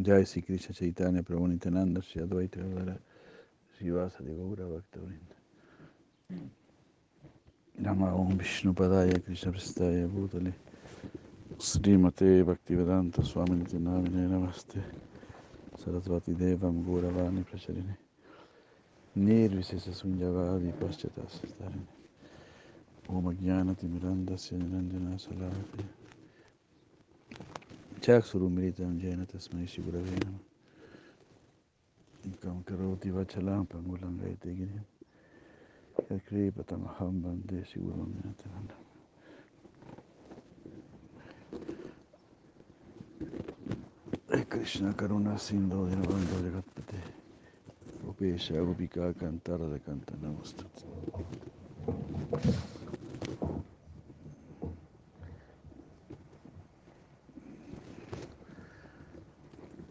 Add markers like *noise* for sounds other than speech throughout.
Jai Sri Krishna Chaitanya Prabhu Nityananda Shri Advaita Gadara Srivasa de Gaura Bhakta Vrinda Nama Om Vishnu Padaya Krishna Prestaya Bhutale. Srimate Bhaktivedanta Swami Nityanamine Namaste. Sarasvati Devam Gauravani Pracharine Nirvisesa Sunyavadi Paschatas Om Ajnana Timiranda Syanandana Salavati Chaksurumritam Jena Tasmai Shigurave Nama Ikam Karoti Vachalam Pangulam Gaite Girim Yakripatamaham Bande Siguram Yataranam Krishna Karuna Sindhu Dinavando Jagatpate Gopesha Gopika Kantara de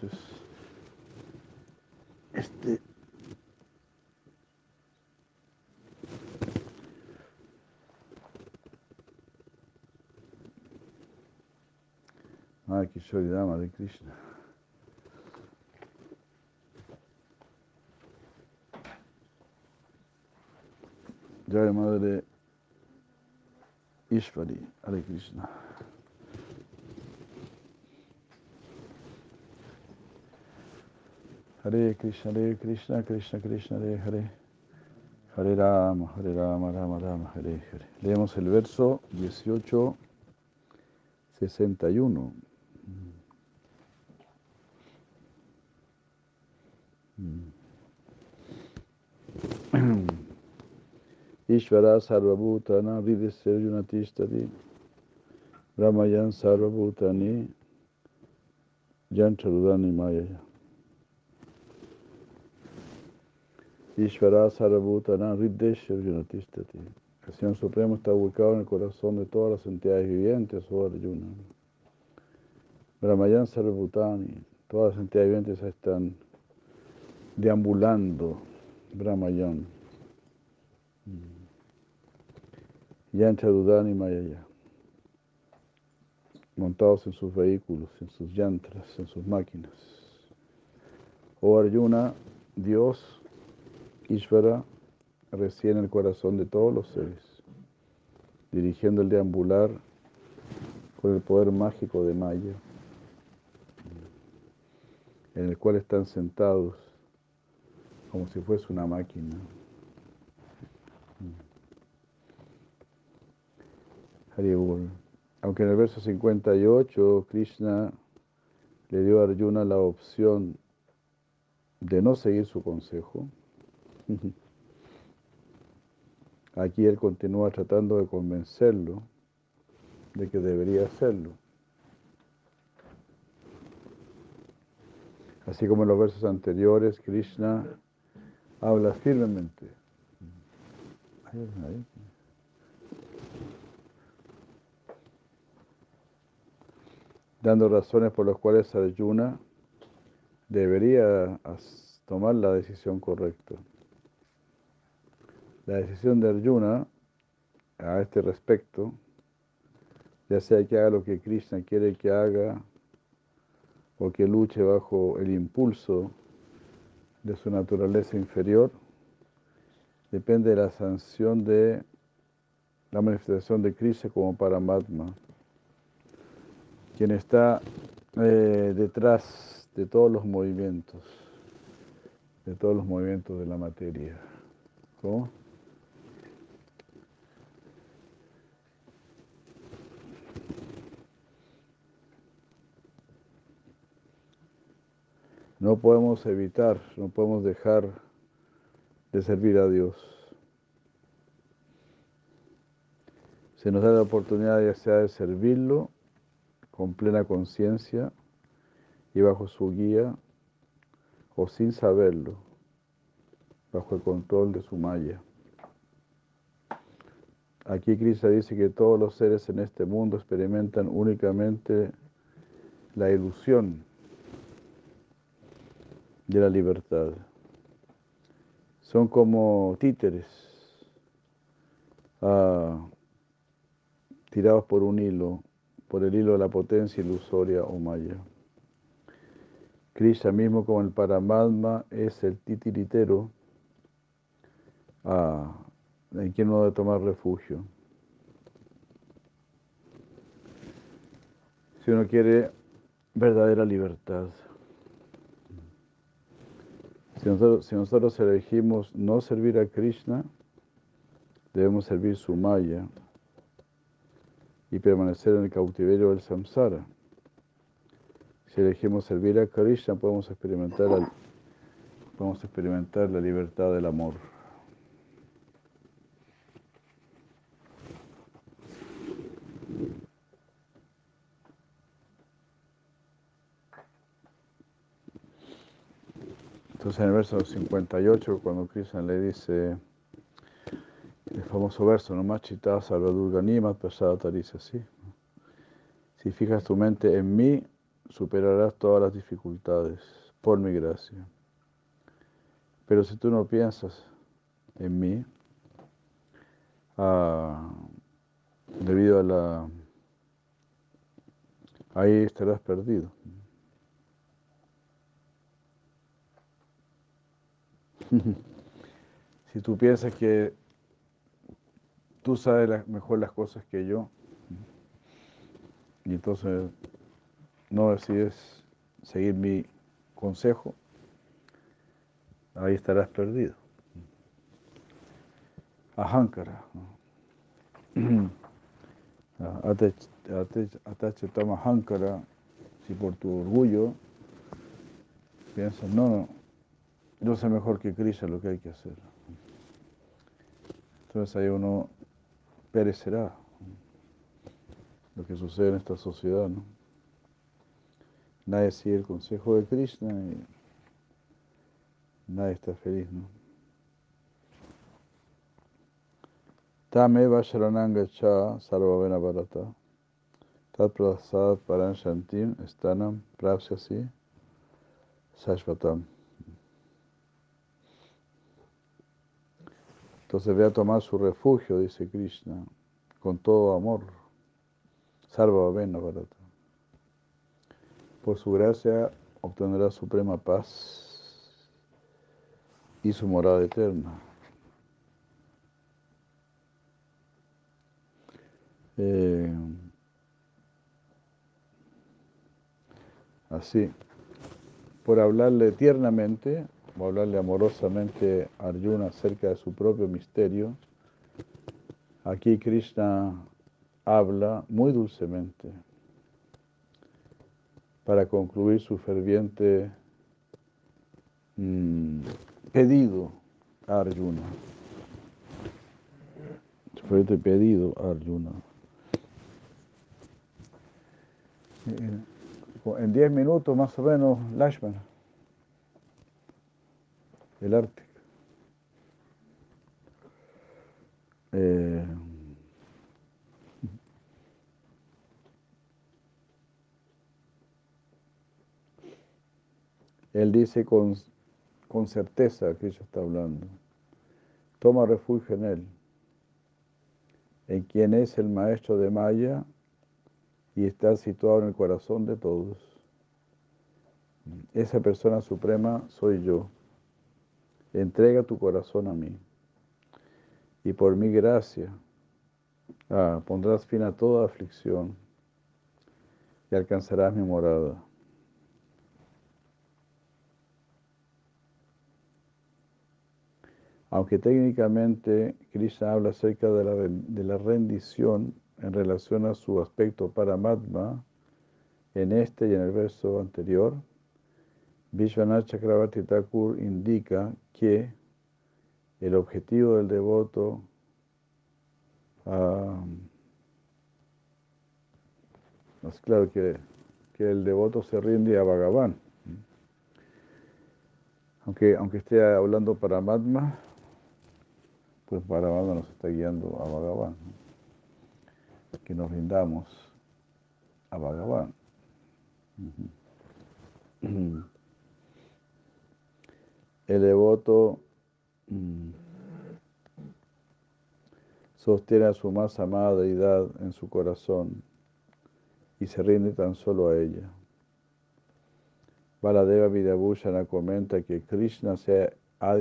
Noches. Este. Ah, Kishori Dama de Krishna. Jai Madre Ishvari, Hare Krishna. Hare Krishna, Hare Krishna, Krishna Krishna, Hare Hare. Hare Rama, Hare Rama, Rama Rama, Hare Hare. Leemos el verso 18, 61. *clears throat* Ishvara Sarvabhutana Ridesya Junatistadi Brahmayan Sarvabhutani Yancharudani Mayaya Ishvara Sarvabhutana Ridesya Junatistati El Señor Supremo está ubicado en el corazón de todas las entidades vivientes, oh Arjuna. Brahmayan Sarvabhutani, todas las entidades vivientes están deambulando Brahmayan. Yancharudani Mayaya, montados en sus vehículos, en sus yantras, en sus máquinas. Oh Arjuna, Dios, Ishvara, reside en el corazón de todos los seres, dirigiendo el deambular con el poder mágico de Maya, en el cual están sentados como si fuese una máquina. Aunque en el verso 58 Krishna le dio a Arjuna la opción de no seguir su consejo, aquí él continúa tratando de convencerlo de que debería hacerlo. Así como en los versos anteriores, Krishna habla firmemente. Dando razones por las cuales Arjuna debería tomar la decisión correcta. La decisión de Arjuna a este respecto, ya sea que haga lo que Krishna quiere que haga o que luche bajo el impulso de su naturaleza inferior, depende de la sanción de la manifestación de Krishna como Paramatma quien está eh, detrás de todos los movimientos, de todos los movimientos de la materia. ¿Cómo? No podemos evitar, no podemos dejar de servir a Dios. Se nos da la oportunidad ya sea de servirlo con plena conciencia y bajo su guía o sin saberlo, bajo el control de su malla. Aquí Krishna dice que todos los seres en este mundo experimentan únicamente la ilusión de la libertad. Son como títeres ah, tirados por un hilo, por el hilo de la potencia ilusoria o maya. Krishna mismo como el Paramatma es el titiritero ah, en quien uno debe tomar refugio. Si uno quiere verdadera libertad. Si nosotros, elegimos no servir a Krishna, debemos servir su Maya y permanecer en el cautiverio del samsara. Si elegimos servir a Krishna, podemos experimentar, la libertad del amor. Entonces en el verso 58, cuando Krishna le dice el famoso verso, no machita salvadurga nimat dice así. Si fijas tu mente en mí, superarás todas las dificultades por mi gracia. Pero si tú no piensas en mí, ah, debido a la... ahí estarás perdido. *laughs* si tú piensas que tú sabes mejor las cosas que yo, y entonces no decides seguir mi consejo, ahí estarás perdido. Ahankara. *clears throat* Atachetama Ahankara, si por tu orgullo piensas, no, no, yo sé mejor que Krishna lo que hay que hacer. Entonces ahí uno perecerá. Lo que sucede en esta sociedad, ¿no? Nadie sigue el consejo de Krishna y nadie está feliz, ¿no? Tameva Sharananga Cha Sarvavena Bharata Tat Prasad Paran Shantim Stanam Prapsyasi Sashvatam Entonces ve a tomar su refugio, dice Krishna, con todo amor. Sarva Vena Bharata. Por su gracia obtendrá suprema paz y su morada eterna. Eh, así, por hablarle tiernamente, o hablarle amorosamente a Arjuna acerca de su propio misterio, aquí Krishna habla muy dulcemente para concluir su ferviente mm, pedido a Arjuna. Su ferviente pedido a Arjuna. En diez minutos más o menos, Lashmana el arte. Eh, él dice con, con certeza que ella está hablando. Toma refugio en él, en quien es el maestro de Maya y está situado en el corazón de todos. Esa persona suprema soy yo. Entrega tu corazón a mí. Y por mi gracia ah, pondrás fin a toda aflicción y alcanzarás mi morada. Aunque técnicamente Krishna habla acerca de la, rendición en relación a su aspecto paramatma, en este y en el verso anterior, Vishwanath Chakravarti Thakur indica que el objetivo del devoto ah, es claro que, que, el devoto se rinde a Bhagavan. Aunque, aunque esté hablando para Madma, pues Bhagavan nos está guiando a Bhagavan. Que nos rindamos a Bhagavan. El devoto mm, sostiene a su más amada deidad en su corazón y se rinde tan solo a ella. Baladeva Vidyabhushana comenta que Krishna se ha,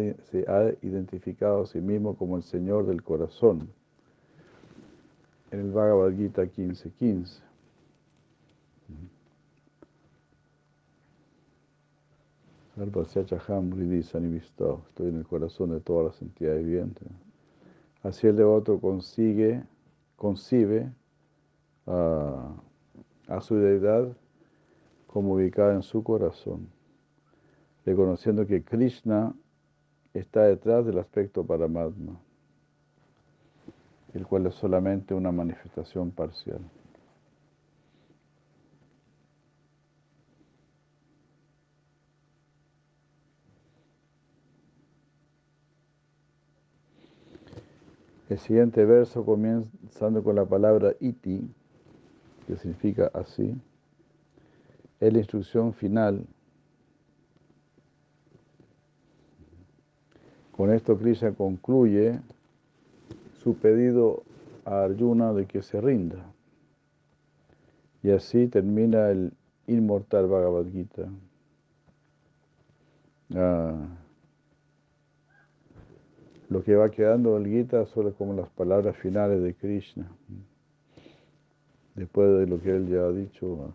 identificado a sí mismo como el Señor del corazón en el Bhagavad Gita 15.15. 15. Estoy en el corazón de todas las entidades vivientes. Así el devoto consigue, concibe a, a su deidad como ubicada en su corazón, reconociendo que Krishna está detrás del aspecto Paramatma, el cual es solamente una manifestación parcial. El siguiente verso comenzando con la palabra iti, que significa así, es la instrucción final. Con esto Krishna concluye su pedido a Arjuna de que se rinda. Y así termina el inmortal Bhagavad Gita. Ah. Lo que va quedando del Gita solo como las palabras finales de Krishna, después de lo que él ya ha dicho,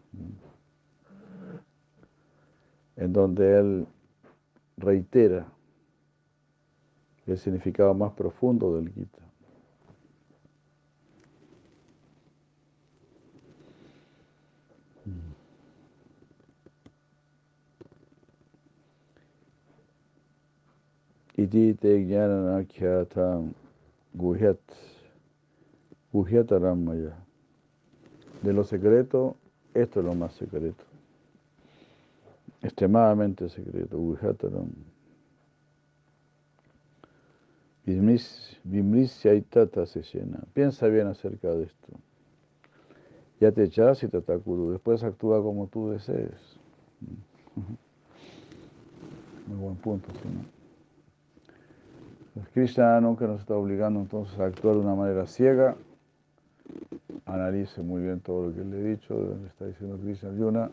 en donde él reitera el significado más profundo del Gita. Iti te jnananakyatam guhyat, guhyataramaya. De lo secreto, esto es lo más secreto. Extremadamente secreto, guhyataram. Vimrisya itata se llena. Piensa bien acerca de esto. Ya te echas y tatakuru. Después actúa como tú desees. *laughs* Muy buen punto. Pues Krishna nunca nos está obligando entonces a actuar de una manera ciega. Analice muy bien todo lo que le he dicho, de donde está diciendo Krishna Yuna.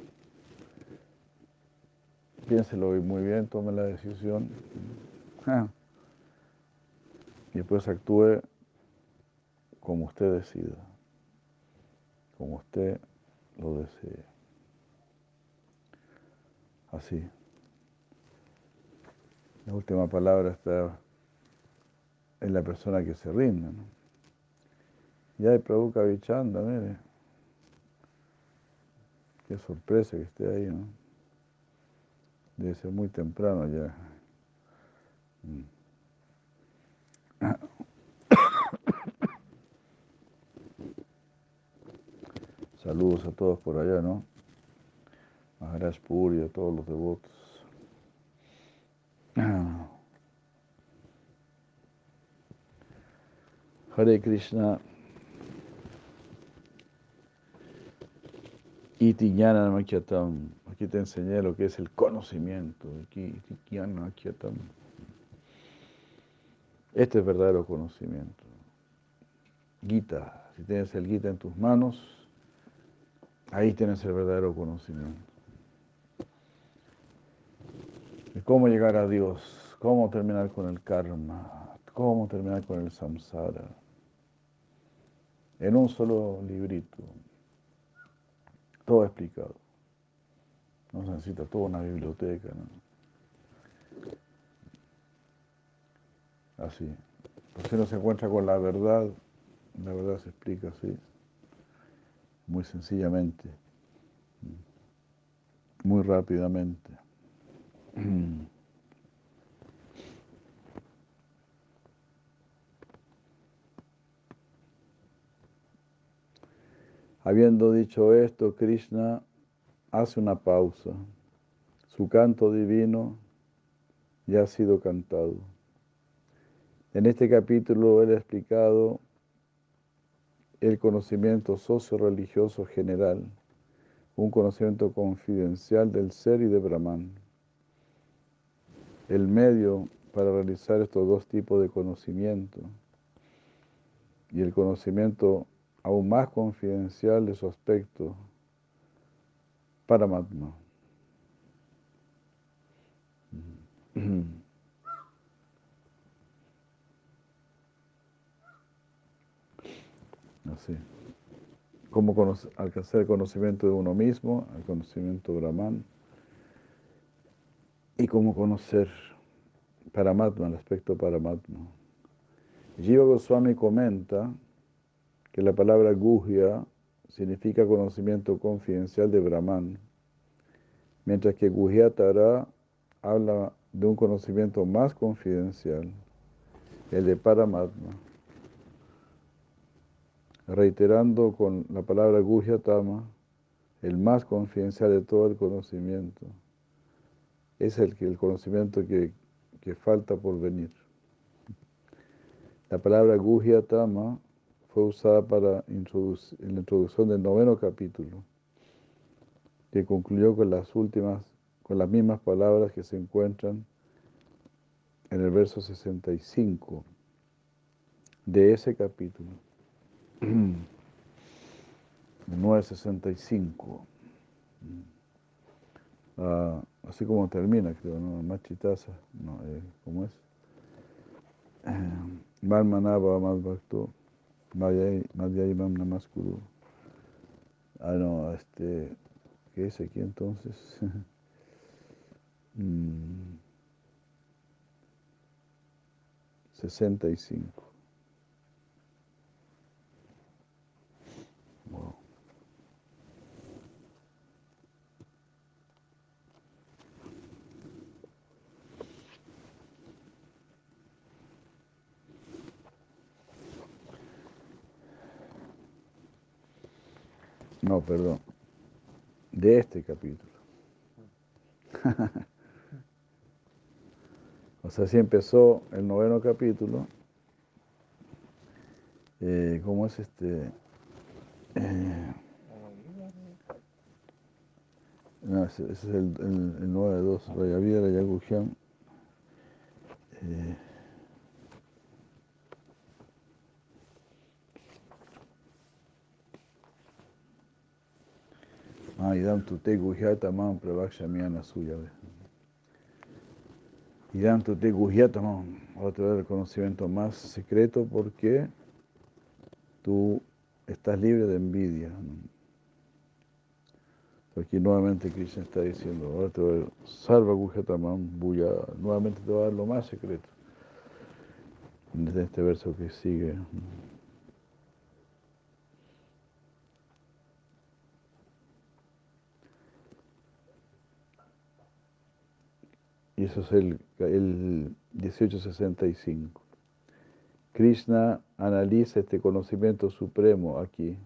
Piénselo muy bien, tome la decisión. *clears throat* Y después actúe como usted decida, como usted lo desee. Así. La última palabra está es la persona que se rinde. ¿no? Ya hay Prabhu Vichanda, mire. Qué sorpresa que esté ahí, ¿no? Debe ser muy temprano ya. *coughs* Saludos a todos por allá, ¿no? Maharaj Puri, a todos los devotos. Hare Krishna. Iti Jnana Aquí te enseñé lo que es el conocimiento. Iti Este es verdadero conocimiento. Gita. Si tienes el Gita en tus manos, ahí tienes el verdadero conocimiento. Cómo llegar a Dios, cómo terminar con el karma, cómo terminar con el samsara en un solo librito. Todo explicado. No se necesita toda una biblioteca. Así. si uno se encuentra con la verdad, la verdad se explica así, muy sencillamente, muy rápidamente. *clears throat* Habiendo dicho esto, Krishna hace una pausa. Su canto divino ya ha sido cantado. En este capítulo él ha explicado el conocimiento socio-religioso general, un conocimiento confidencial del ser y de Brahman. El medio para realizar estos dos tipos de conocimiento y el conocimiento aún más confidencial de su aspecto Paramatma. *clears throat* Así. Cómo alcanzar el conocimiento de uno mismo, el conocimiento Brahman, y cómo conocer Paramatma, el aspecto Paramatma. Jiva Goswami comenta que la palabra Guhya significa conocimiento confidencial de Brahman, mientras que Guhyatara habla de un conocimiento más confidencial, el de Paramatma. Reiterando con la palabra Guhyatama, el más confidencial de todo el conocimiento. Es el, el conocimiento que, que falta por venir. La palabra Guhyatama usada para en la introducción del noveno capítulo, que concluyó con las últimas, con las mismas palabras que se encuentran en el verso 65 de ese capítulo. *clears throat* 965. Ah, así como termina, creo, ¿no? Más chitaza, no, eh, ¿cómo es? *clears throat* Malmanaba más bhakto Madhyayimam Namaskuru. Ah, no, este, ¿qué es aquí entonces? *laughs* mm, 65. No, perdón. De este capítulo. *laughs* o sea, así empezó el noveno capítulo. Eh, ¿Cómo es este? Eh, no, ese, es el, el, el 9 de 2, Rayavira Yagujian. Idam tute guhyatamam pravakshamyana suya. Idam tute guhyatamam. Ahora te voy el conocimiento más secreto porque tú estás libre de envidia. Aquí nuevamente Krishna está diciendo, ahora te voy a salva guhyatamam buya. Nuevamente te voy a dar lo más secreto. Desde este verso que sigue. Y eso es el, el 1865. Krishna analiza este conocimiento supremo aquí,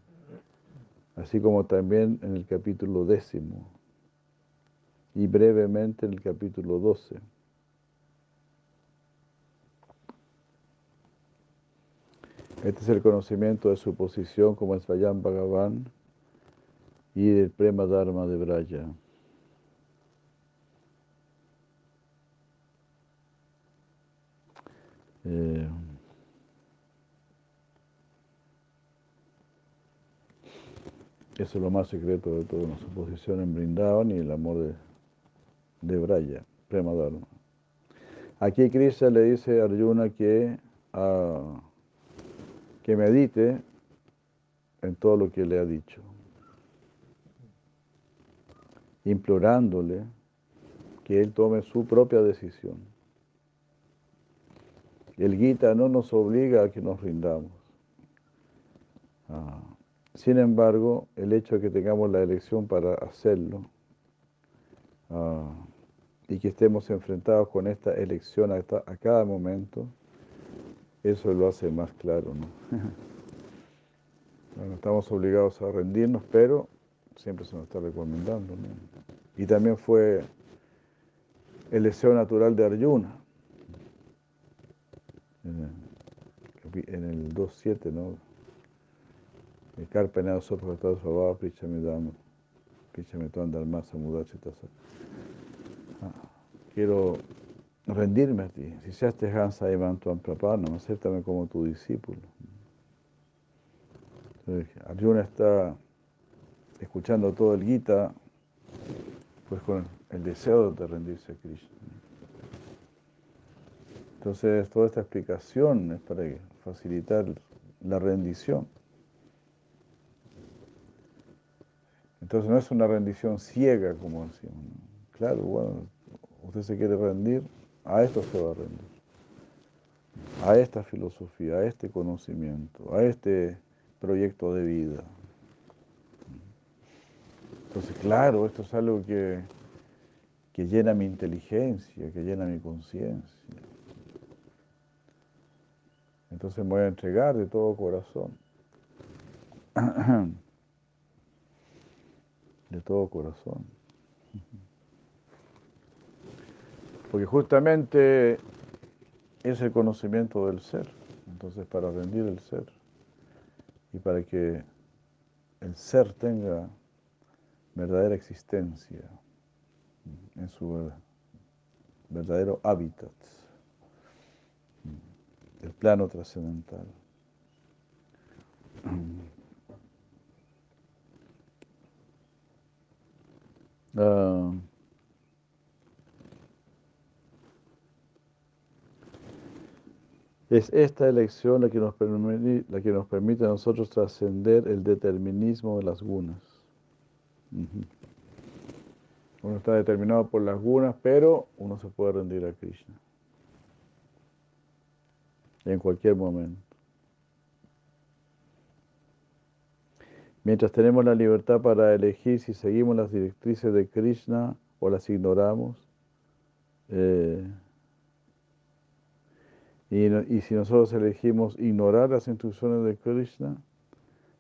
así como también en el capítulo décimo y brevemente en el capítulo 12. Este es el conocimiento de su posición como Svayam Bhagavan y del Prema Dharma de Braya. Eh, eso es lo más secreto de todo, su posición en Brindavan y el amor de, de Braya, Prema Dharma. Aquí Krishna le dice a Arjuna que, uh, que medite en todo lo que le ha dicho, implorándole que él tome su propia decisión. El Gita no nos obliga a que nos rindamos. Ah, sin embargo, el hecho de que tengamos la elección para hacerlo ah, y que estemos enfrentados con esta elección a, cada momento, eso lo hace más claro. ¿no? *laughs* bueno, estamos obligados a rendirnos, pero siempre se nos está recomendando. Y también fue el deseo natural de Arjuna. En el 2.7, ¿no? El carpenado soportado svabha prichamidam, prichametuan dharmasa mudachitasa. Quiero rendirme a ti. Si seas Hansa Ivan Tuan Prapanam, acéptame como tu discípulo. Arjuna está escuchando todo el Gita, pues con el deseo de rendirse a Krishna. Entonces, toda esta explicación es para facilitar la rendición. Entonces, no es una rendición ciega, como decimos. Claro, bueno, usted se quiere rendir, a esto se va a rendir. A esta filosofía, a este conocimiento, a este proyecto de vida. Entonces, claro, esto es algo que, que llena mi inteligencia, que llena mi conciencia. Entonces me voy a entregar de todo corazón. *clears throat* De todo corazón. Porque justamente es el conocimiento del ser. Entonces, para rendir el ser y para que el ser tenga verdadera existencia en su verdadero hábitat, el plano trascendental. Uh, *clears throat* Es esta elección la que nos permite, la que nos permite a nosotros trascender el determinismo de las gunas. Uno está determinado por las gunas, pero uno se puede rendir a Krishna. En cualquier momento. Mientras tenemos la libertad para elegir si seguimos las directrices de Krishna o las ignoramos, eh, y, si nosotros elegimos ignorar las instrucciones de Krishna,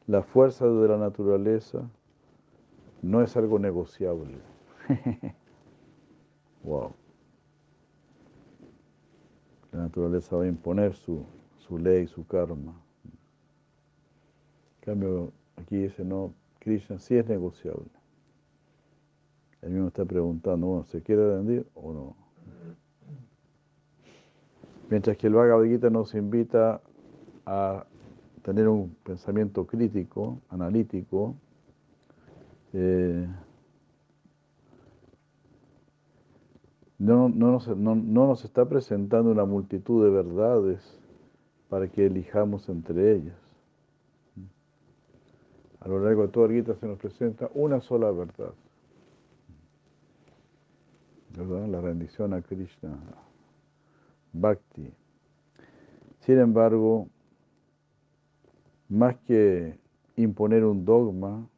la fuerza de la naturaleza no es algo negociable. *laughs* wow. La naturaleza va a imponer su, su ley, su karma. En cambio, aquí dice, no, Krishna sí es negociable. Él mismo está preguntando, bueno, ¿se quiere rendir o no? Mientras que el Bhagavad Gita nos invita a tener un pensamiento crítico, analítico, eh, no, nos, no, nos, está presentando una multitud de verdades para que elijamos entre ellas. A lo largo de toda el Gita se nos presenta una sola verdad. ¿verdad? La rendición a Krishna, bhakti. Sin embargo, más que imponer un dogma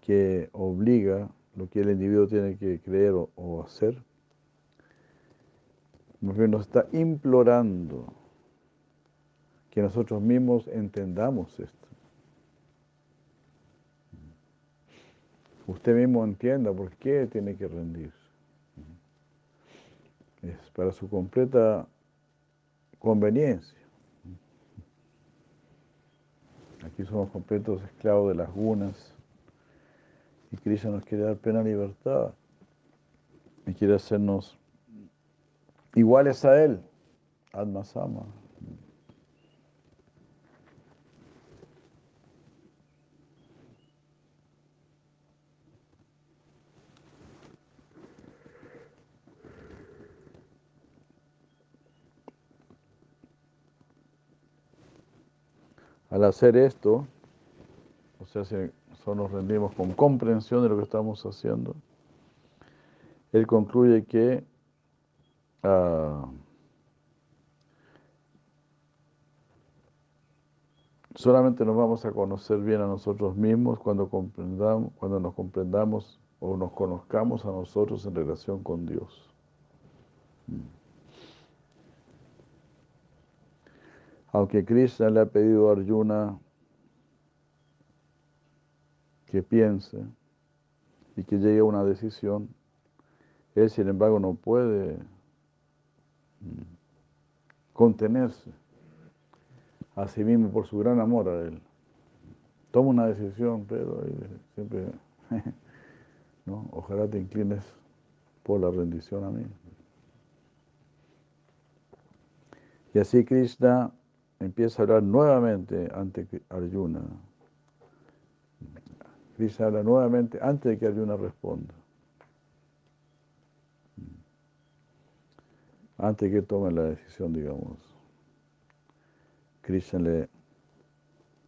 que obliga lo que el individuo tiene que creer o, hacer, nos está implorando que nosotros mismos entendamos esto. Usted mismo entienda por qué tiene que rendirse es para su completa conveniencia. Aquí somos completos esclavos de las gunas y Krishna nos quiere dar plena libertad y quiere hacernos iguales a Él, Atma Sama. Al hacer esto, o sea, si nosotros nos rendimos con comprensión de lo que estamos haciendo, él concluye que ah, solamente nos vamos a conocer bien a nosotros mismos cuando, comprendamos, cuando nos comprendamos o nos conozcamos a nosotros en relación con Dios. Mm. Aunque Krishna le ha pedido a Arjuna que piense y que llegue a una decisión, él sin embargo no puede mm, contenerse a sí mismo por su gran amor a él. Toma una decisión, pero siempre, *laughs* ¿no? ojalá te inclines por la rendición a mí. Y así Krishna empieza a hablar nuevamente ante Arjuna. Krishna habla nuevamente antes de que Arjuna responda. Antes de que tome la decisión, digamos. Krishna le,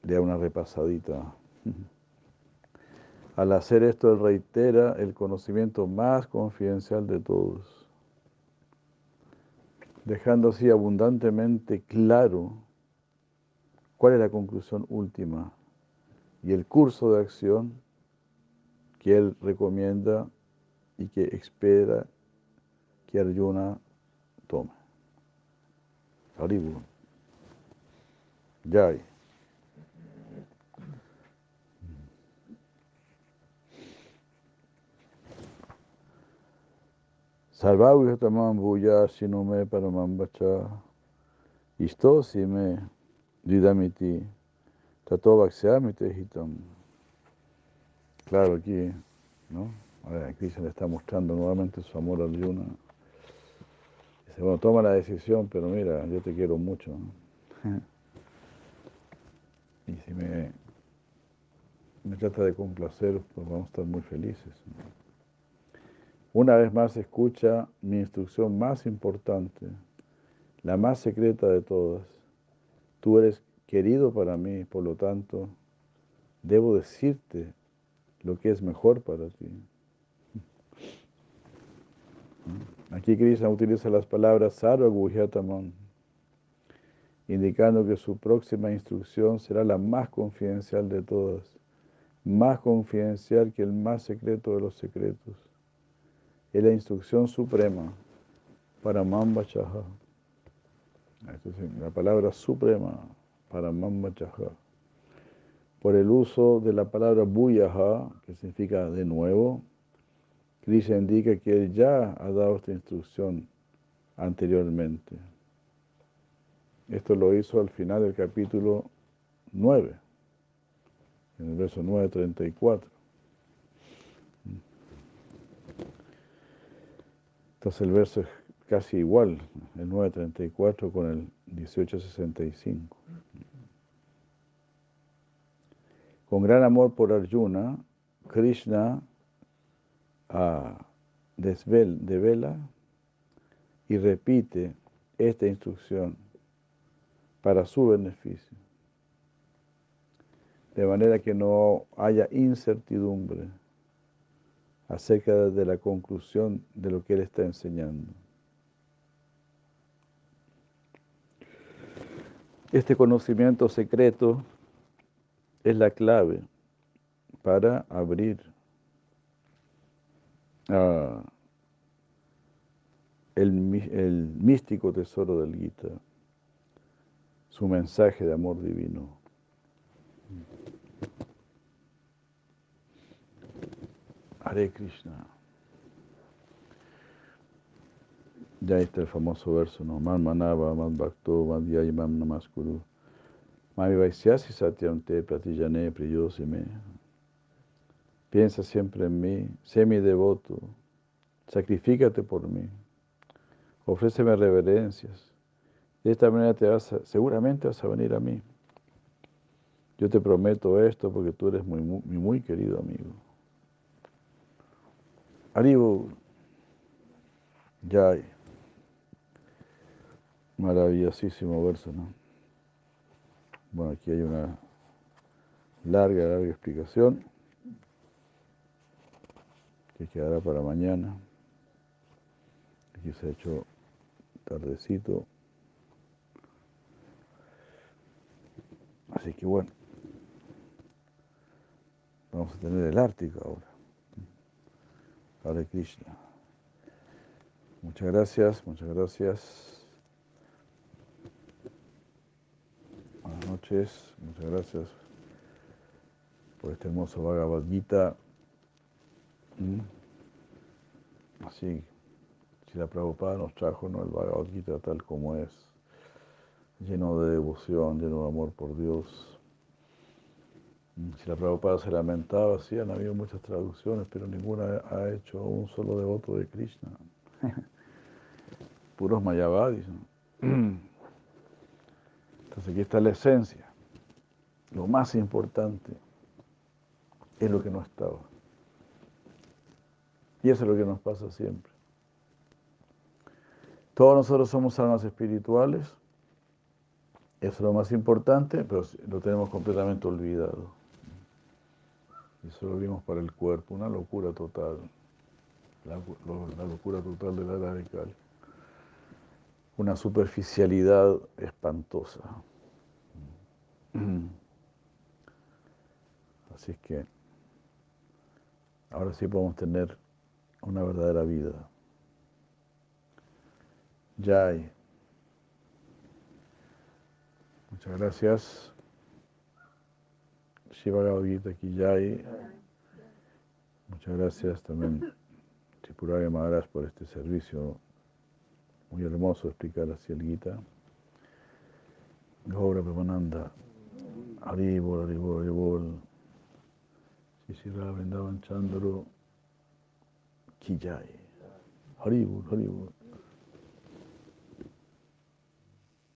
le da una repasadita. *laughs* Al hacer esto, él reitera el conocimiento más confidencial de todos, dejando así abundantemente claro cuál es la conclusión última y el curso de acción que él recomienda y que espera que Arjuna tome. Haribu. Jai. Sarvavyatamam bhuya sinome paramam bacha. Isto si didamiti hitam. Claro, aquí, ¿no? Aquí se le está mostrando nuevamente su amor a Arjuna. Dice, bueno, toma la decisión, pero mira, yo te quiero mucho. *laughs* y si me, me trata de complacer, pues vamos a estar muy felices. Una vez más escucha mi instrucción más importante, la más secreta de todas. Tú eres querido para mí, por lo tanto, debo decirte lo que es mejor para ti. *laughs* Aquí Krishna utiliza las palabras Sarva Guhyatamam, indicando que su próxima instrucción será la más confidencial de todas, más confidencial que el más secreto de los secretos. Es la instrucción suprema para Mamba Chaha. La palabra suprema para Mamba Chaha. Por el uso de la palabra Buyaha, que significa de nuevo, Krishna indica que él ya ha dado esta instrucción anteriormente. Esto lo hizo al final del capítulo 9, en el verso 9.34. Entonces el verso es casi igual, el 9.34 con el 18.65. Con gran amor por Arjuna, Krishna uh, desvel, devela y repite esta instrucción para su beneficio, de manera que no haya incertidumbre acerca de la conclusión de lo que él está enseñando. Este conocimiento secreto es la clave para abrir el, el místico tesoro del Gita su mensaje de amor divino. Hare Krishna. Ya está el famoso verso, ¿no? Man manava, man bhakto, man mam namaskuru. Mami vaisyasi satyam te pratijane priyosime. Piensa siempre en mí, sé mi devoto, sacrifícate por mí, ofréceme reverencias, de esta manera te vas seguramente vas a venir a mí. Yo te prometo esto porque tú eres muy, muy, muy querido amigo. Aribu, Yay. Maravillosísimo verso, ¿no? Bueno, aquí hay una larga, larga explicación que quedará para mañana. Aquí se ha hecho tardecito. Así que bueno, vamos a tener el Ártico ahora. Hare Krishna. Muchas gracias, muchas gracias. Muchas gracias por este hermoso Bhagavad Gita. ¿Mm? Así, si la Prabhupada nos trajo el Bhagavad Gita tal como es, lleno de devoción, lleno de amor por Dios. ¿Mm? Si la Prabhupada se lamentaba, sí, han habido muchas traducciones, pero ninguna ha hecho un solo devoto de Krishna. *laughs* Puros mayavadis. Entonces aquí está la esencia. Lo más importante es lo que no estaba. Y eso es lo que nos pasa siempre. Todos nosotros somos almas espirituales. Eso es lo más importante, pero lo tenemos completamente olvidado. Y solo vimos para el cuerpo, una locura total. La, la locura total de la radical. Una superficialidad espantosa. Así es que ahora sí podemos tener una verdadera vida. Jai. Muchas gracias. Shiva Gavita aquí Jai. Muchas gracias también Tripuraya Maharaj por este servicio muy hermoso explicar así el Gita. Gaura Premananda. Haribol, Haribol, Haribol. Shishira Vrindavan Chandru. Kijai. Haribol, Haribol.